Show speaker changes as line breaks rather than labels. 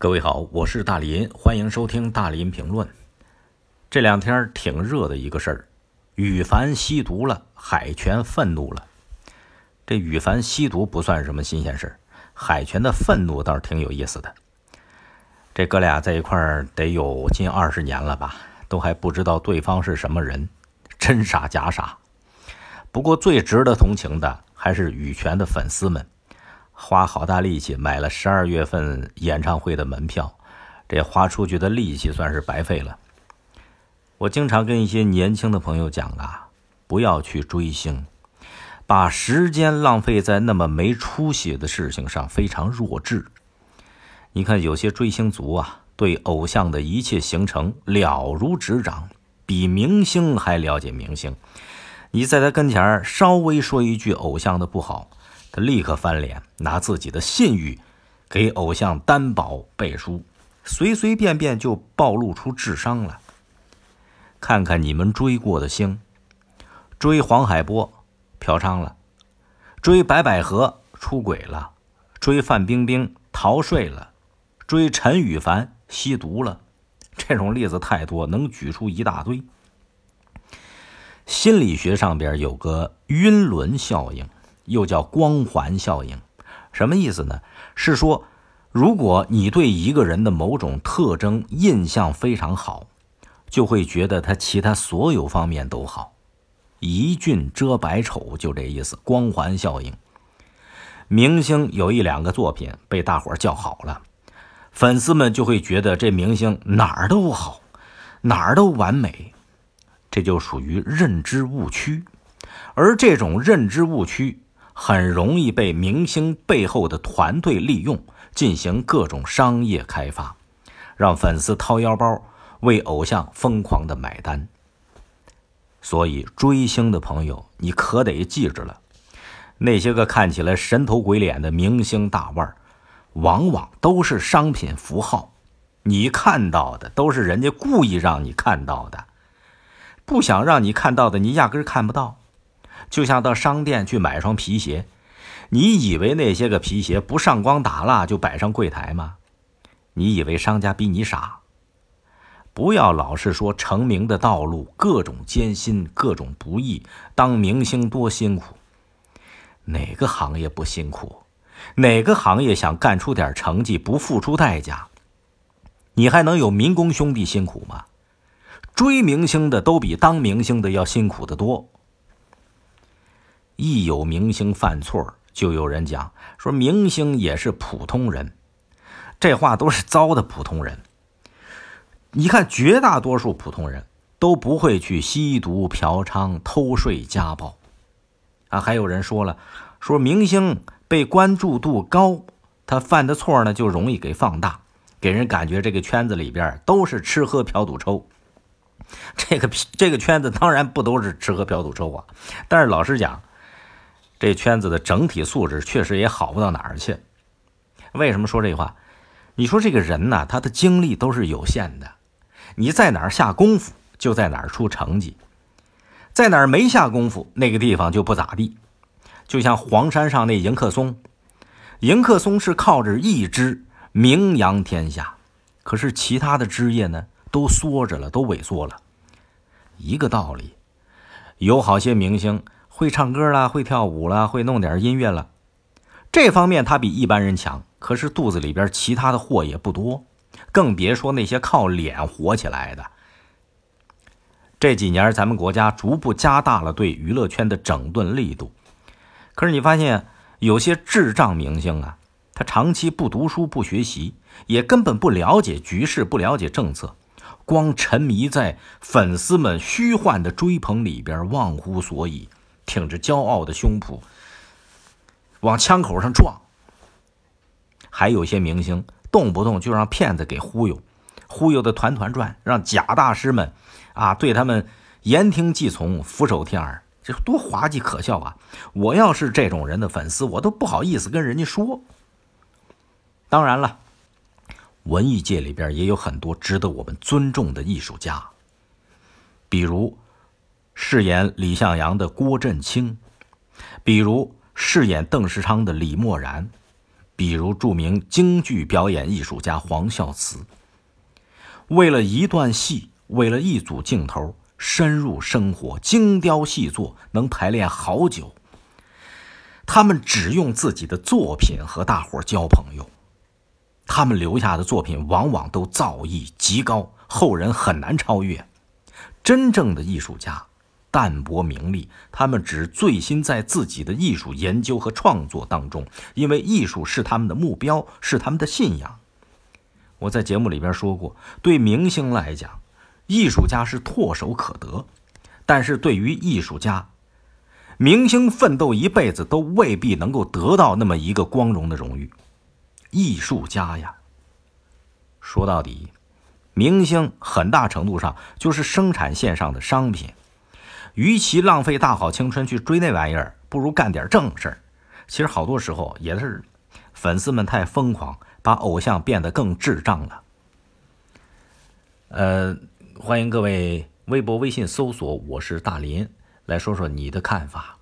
各位好，我是大林，欢迎收听大林评论。这两天挺热的一个事儿，羽凡吸毒了，海泉愤怒了。这羽凡吸毒不算什么新鲜事儿，海泉的愤怒倒是挺有意思的。这哥俩在一块儿得有近二十年了吧，都还不知道对方是什么人，真傻假傻。不过最值得同情的还是羽泉的粉丝们。花好大力气买了十二月份演唱会的门票，这花出去的力气算是白费了。我经常跟一些年轻的朋友讲啊，不要去追星，把时间浪费在那么没出息的事情上，非常弱智。你看有些追星族啊，对偶像的一切行程了如指掌，比明星还了解明星。你在他跟前稍微说一句偶像的不好。他立刻翻脸，拿自己的信誉给偶像担保背书，随随便便就暴露出智商了。看看你们追过的星，追黄海波嫖娼了，追白百合出轨了，追范冰冰逃税了，追陈羽凡吸毒了，这种例子太多，能举出一大堆。心理学上边有个晕轮效应。又叫光环效应，什么意思呢？是说，如果你对一个人的某种特征印象非常好，就会觉得他其他所有方面都好，一俊遮百丑，就这意思。光环效应，明星有一两个作品被大伙叫好了，粉丝们就会觉得这明星哪儿都好，哪儿都完美，这就属于认知误区，而这种认知误区。很容易被明星背后的团队利用，进行各种商业开发，让粉丝掏腰包为偶像疯狂的买单。所以追星的朋友，你可得记着了，那些个看起来神头鬼脸的明星大腕儿，往往都是商品符号，你看到的都是人家故意让你看到的，不想让你看到的，你压根看不到。就像到商店去买双皮鞋，你以为那些个皮鞋不上光打蜡就摆上柜台吗？你以为商家比你傻？不要老是说成名的道路各种艰辛、各种不易，当明星多辛苦。哪个行业不辛苦？哪个行业想干出点成绩不付出代价？你还能有民工兄弟辛苦吗？追明星的都比当明星的要辛苦的多。一有明星犯错，就有人讲说明星也是普通人，这话都是糟的普通人。你看，绝大多数普通人都不会去吸毒、嫖娼、偷税、家暴啊。还有人说了，说明星被关注度高，他犯的错呢就容易给放大，给人感觉这个圈子里边都是吃喝嫖赌抽。这个这个圈子当然不都是吃喝嫖赌抽啊，但是老实讲。这圈子的整体素质确实也好不到哪儿去。为什么说这话？你说这个人呢，他的精力都是有限的，你在哪儿下功夫，就在哪儿出成绩；在哪儿没下功夫，那个地方就不咋地。就像黄山上那迎客松，迎客松是靠着一枝名扬天下，可是其他的枝叶呢，都缩着了，都萎缩了。一个道理，有好些明星。会唱歌啦，会跳舞啦，会弄点音乐了，这方面他比一般人强。可是肚子里边其他的货也不多，更别说那些靠脸火起来的。这几年咱们国家逐步加大了对娱乐圈的整顿力度，可是你发现有些智障明星啊，他长期不读书不学习，也根本不了解局势，不了解政策，光沉迷在粉丝们虚幻的追捧里边，忘乎所以。挺着骄傲的胸脯往枪口上撞，还有些明星动不动就让骗子给忽悠，忽悠的团团转，让假大师们啊对他们言听计从、俯首帖耳，这多滑稽可笑啊！我要是这种人的粉丝，我都不好意思跟人家说。当然了，文艺界里边也有很多值得我们尊重的艺术家，比如。饰演李向阳的郭振清，比如饰演邓世昌的李默然，比如著名京剧表演艺术家黄孝慈，为了一段戏，为了一组镜头，深入生活，精雕细作，能排练好久。他们只用自己的作品和大伙交朋友，他们留下的作品往往都造诣极高，后人很难超越。真正的艺术家。淡泊名利，他们只醉心在自己的艺术研究和创作当中，因为艺术是他们的目标，是他们的信仰。我在节目里边说过，对明星来讲，艺术家是唾手可得；但是对于艺术家，明星奋斗一辈子都未必能够得到那么一个光荣的荣誉。艺术家呀，说到底，明星很大程度上就是生产线上的商品。与其浪费大好青春去追那玩意儿，不如干点正事儿。其实好多时候也是粉丝们太疯狂，把偶像变得更智障了。呃，欢迎各位微博、微信搜索“我是大林”，来说说你的看法。